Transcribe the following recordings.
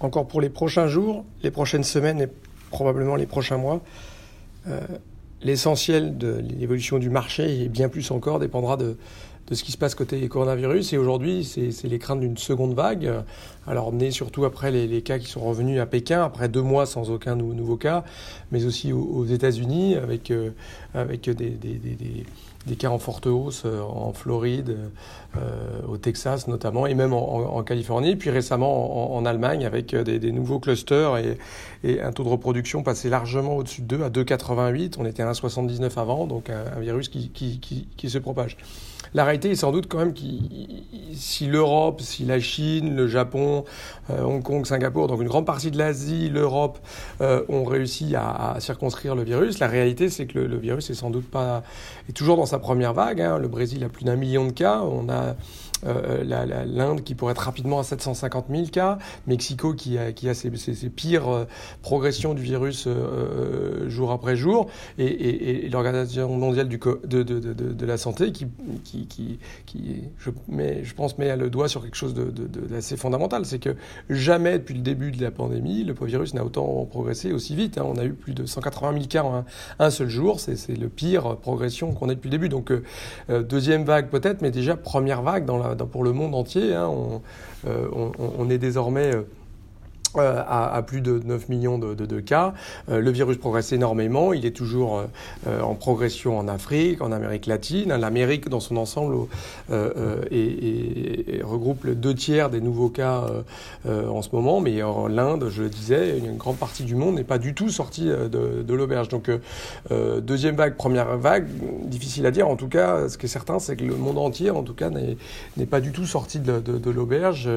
encore pour les prochains jours, les prochaines semaines et probablement les prochains mois. Euh, l'essentiel de l'évolution du marché et bien plus encore dépendra de, de ce qui se passe côté coronavirus. Et aujourd'hui, c'est les craintes d'une seconde vague. Alors, né surtout après les, les, cas qui sont revenus à Pékin, après deux mois sans aucun nouveau cas, mais aussi aux, États-Unis, avec, euh, avec des, des, des, des, cas en forte hausse euh, en Floride, euh, au Texas notamment, et même en, Californie. Puis récemment en, Allemagne, avec des, nouveaux clusters et, et, un taux de reproduction passé largement au-dessus de 2 à 2,88. On était à 1,79 avant, donc un, un virus qui, qui, qui, qui se propage. La réalité est sans doute quand même que si l'Europe, si la Chine, le Japon, euh, Hong Kong, Singapour, donc une grande partie de l'Asie, l'Europe euh, ont réussi à, à, circonscrire le virus, la réalité c'est que le, virus est sans doute pas est toujours dans sa première vague. Hein. Le Brésil a plus d'un million de cas. On a l'Inde qui pourrait être rapidement à 750 000 cas, Mexico qui a, qui a ses, pires euh, progressions du virus euh, jour après jour, et, l'Organisation mondiale de, la santé qui, qui, qui, qui je, mets, je pense, met le doigt sur quelque chose d'assez fondamental, c'est que jamais depuis le début de la pandémie, le virus n'a autant progressé aussi vite. Hein. On a eu plus de 180 000 cas en un, seul jour, c'est le pire progression qu'on ait depuis le début. Donc euh, deuxième vague peut-être, mais déjà première vague dans la pour le monde entier. Hein, euh, on, on, est désormais euh, euh, à, à, plus de 9 millions de, de, de cas. Euh, le virus progresse énormément. Il est toujours euh, euh en progression en Afrique, en Amérique latine. L'Amérique, dans son ensemble, euh, et, et, et regroupe deux tiers des nouveaux cas en ce moment. Mais l'Inde, je le disais, une grande partie du monde n'est pas du tout sortie de, de l'auberge. Donc, deuxième vague, première vague, difficile à dire. En tout cas, ce qui est certain, c'est que le monde entier, en tout cas, n'est pas du tout sorti de l'auberge,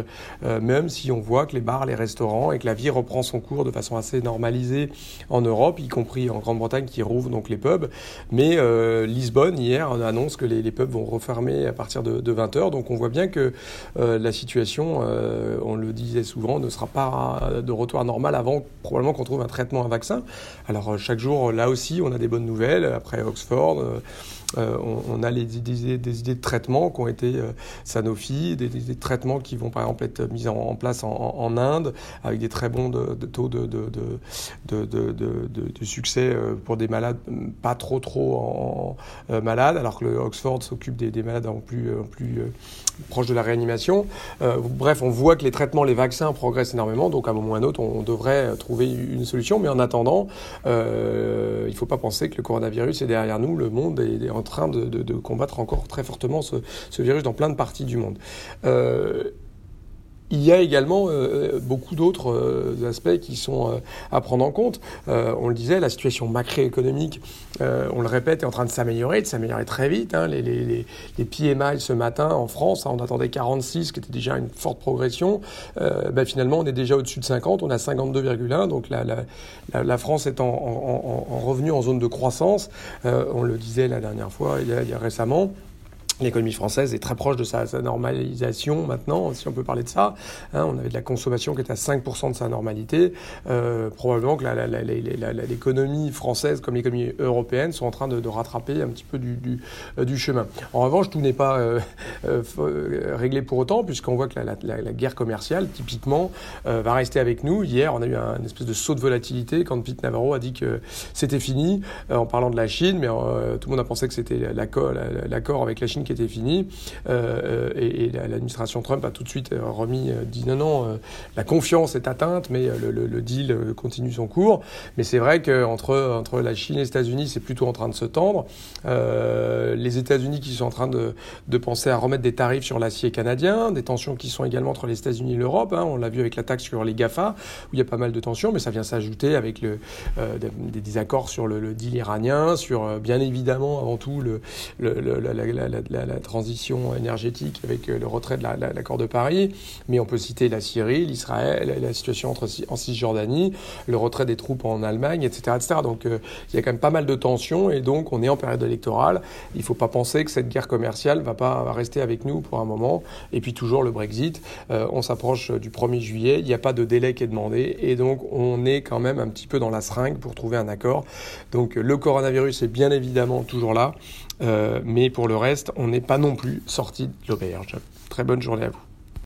même si on voit que les bars, les restaurants, et que la vie reprend son cours de façon assez normalisée en Europe, y compris en Grande-Bretagne qui rouvre donc les pubs. Mais euh, Lisbonne, hier, annonce que les, pubs vont refermer à partir de, de 20h. Donc on voit bien que euh, la situation, euh, on le disait souvent, ne sera pas de retour à normal avant probablement qu'on trouve un traitement, un vaccin. Alors chaque jour, là aussi, on a des bonnes nouvelles. Après Oxford, on, a des, idées de traitement qui ont été Sanofi, des, traitements qui vont par exemple être mis en, en place en, en, Inde avec des très bons de, taux de, succès euh, pour des malades pas trop trop en, euh, malades, alors que le Oxford s'occupe des, des, malades en plus, en euh, de la réanimation. bref, on voit que les traitements, les vaccins progressent énormément, donc à un moment ou à un autre, on, devrait trouver une solution. Mais en attendant, il ne faut pas penser que le coronavirus est derrière nous. Le monde est, en train de, combattre encore très fortement ce, virus dans plein de parties du monde. Euh, il y a également euh, beaucoup d'autres euh, aspects qui sont euh, à prendre en compte. Euh, on le disait, la situation macroéconomique, euh, on le répète, est en train de s'améliorer, de s'améliorer très vite. Hein. Les, les, les, les, PMI ce matin en France, hein, on attendait 46, qui était déjà une forte progression. Ben, finalement, on est déjà au-dessus de 50, on a 52,1. Donc la, la, la, France est en, en, en, revenu en zone de croissance. on le disait la dernière fois, il y a, il y a récemment. L'économie française est très proche de sa, sa, normalisation maintenant, si on peut parler de ça. Hein, on avait de la consommation qui est à 5% de sa normalité. Euh, probablement que l'économie française comme l'économie européenne sont en train de, rattraper un petit peu euh, du chemin. En revanche, tout n'est pas euh, réglé pour autant, puisqu'on voit que la, guerre commerciale, typiquement, va rester avec nous. Hier, on a eu un, une espèce de saut de volatilité quand Pete Navarro a dit que c'était fini en parlant de la Chine, mais tout le monde a pensé que c'était l'accord avec la Chine était fini. Euh, et, et l'administration Trump a tout de suite euh, remis, euh, dit non, non, euh, la confiance est atteinte, mais le, deal continue son cours. Mais c'est vrai qu'entre entre la Chine et les États-Unis, c'est plutôt en train de se tendre. les États-Unis qui sont en train de, de penser à remettre des tarifs sur l'acier canadien, des tensions qui sont également entre les États-Unis et l'Europe. Hein, on l'a vu avec la taxe sur les GAFA, où il y a pas mal de tensions, mais ça vient s'ajouter avec le, des désaccords sur le, deal iranien, sur bien évidemment avant tout la, la, transition énergétique avec euh, le retrait de l'accord de Paris, mais on peut citer la Syrie, l'Israël, la situation entre, en Cisjordanie, le retrait des troupes en Allemagne, etc. etc. Donc euh, il y a quand même pas mal de tensions et donc on est en période électorale. Il ne faut pas penser que cette guerre commerciale va pas rester avec nous pour un moment. Et puis toujours le Brexit, euh, on s'approche du 1er juillet, il n'y a pas de délai qui est demandé et donc on est quand même un petit peu dans la seringue pour trouver un accord. Donc le coronavirus est bien évidemment toujours là. Mais pour le reste, on n'est pas non plus sorti de l'auberge. Très bonne journée à vous.